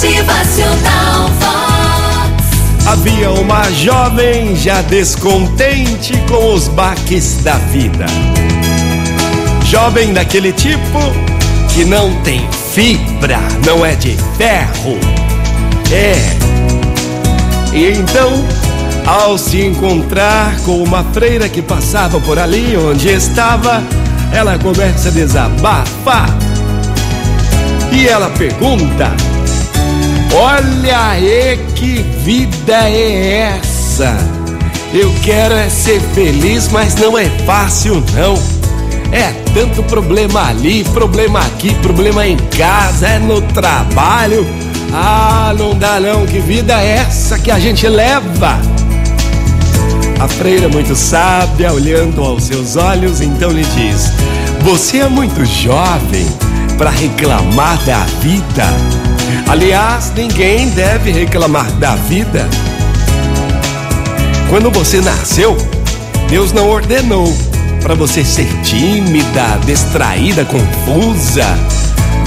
Motivacional Vox. Havia uma jovem já descontente com os baques da vida. Jovem daquele tipo que não tem fibra, não é de ferro. É. E então, ao se encontrar com uma freira que passava por ali onde estava, ela começa a desabafar. E ela pergunta: Olha aí que vida é essa? Eu quero é ser feliz, mas não é fácil não. É tanto problema ali, problema aqui, problema em casa, é no trabalho. Ah, não dá não, que vida é essa que a gente leva? A freira, muito sábia, olhando aos seus olhos, então lhe diz: Você é muito jovem para reclamar da vida. Aliás, ninguém deve reclamar da vida. Quando você nasceu, Deus não ordenou para você ser tímida, distraída, confusa.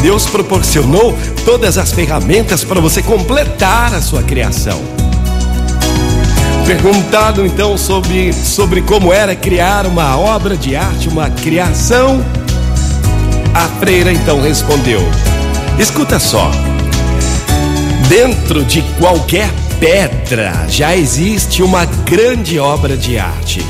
Deus proporcionou todas as ferramentas para você completar a sua criação. Perguntado então sobre, sobre como era criar uma obra de arte, uma criação, a freira então respondeu: Escuta só, dentro de qualquer pedra já existe uma grande obra de arte.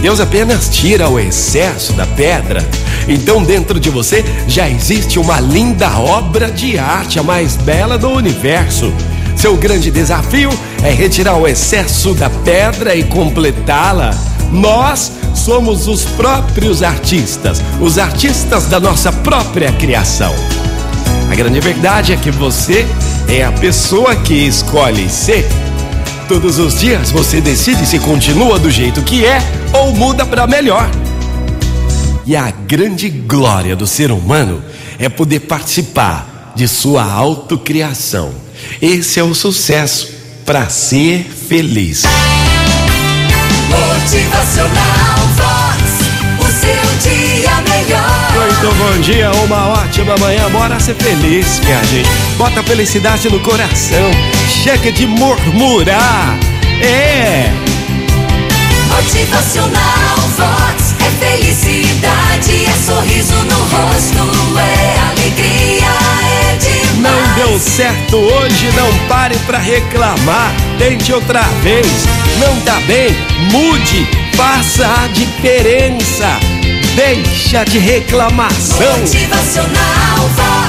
Deus apenas tira o excesso da pedra, então dentro de você já existe uma linda obra de arte, a mais bela do universo. Seu grande desafio é retirar o excesso da pedra e completá-la. Nós somos os próprios artistas, os artistas da nossa própria criação. A grande verdade é que você é a pessoa que escolhe ser. Todos os dias você decide se continua do jeito que é ou muda para melhor. E a grande glória do ser humano é poder participar de sua autocriação. Esse é o sucesso para ser feliz. Motivacional bom dia, uma ótima manhã. Bora ser feliz, minha gente. Bota a felicidade no coração. Chega de murmurar. É. Motivacional Vox. É felicidade, é sorriso no rosto, é alegria, é demais. Não deu certo hoje, não pare pra reclamar. Tente outra vez. Não tá bem? Mude, faça a diferença. Deixa de reclamação. Motivacional.